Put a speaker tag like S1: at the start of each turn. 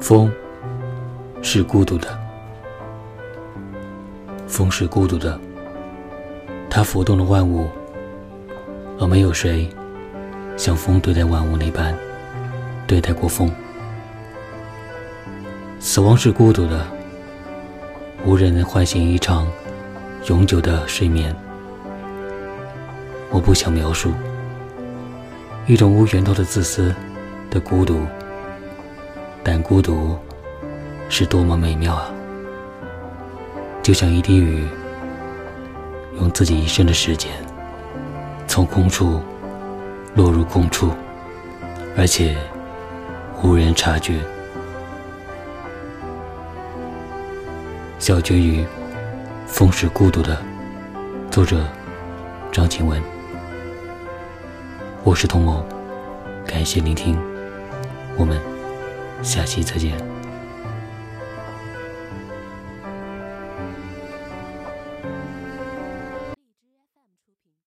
S1: 风是孤独的，风是孤独的，它拂动了万物，而没有谁像风对待万物那般对待过风。死亡是孤独的，无人能唤醒一场永久的睡眠。我不想描述一种无源头的自私的孤独。但孤独是多么美妙啊！就像一滴雨，用自己一生的时间，从空处落入空处，而且无人察觉。小绝于《风是孤独的》，作者张晴雯。我是童某，感谢聆听，我们。下期再见。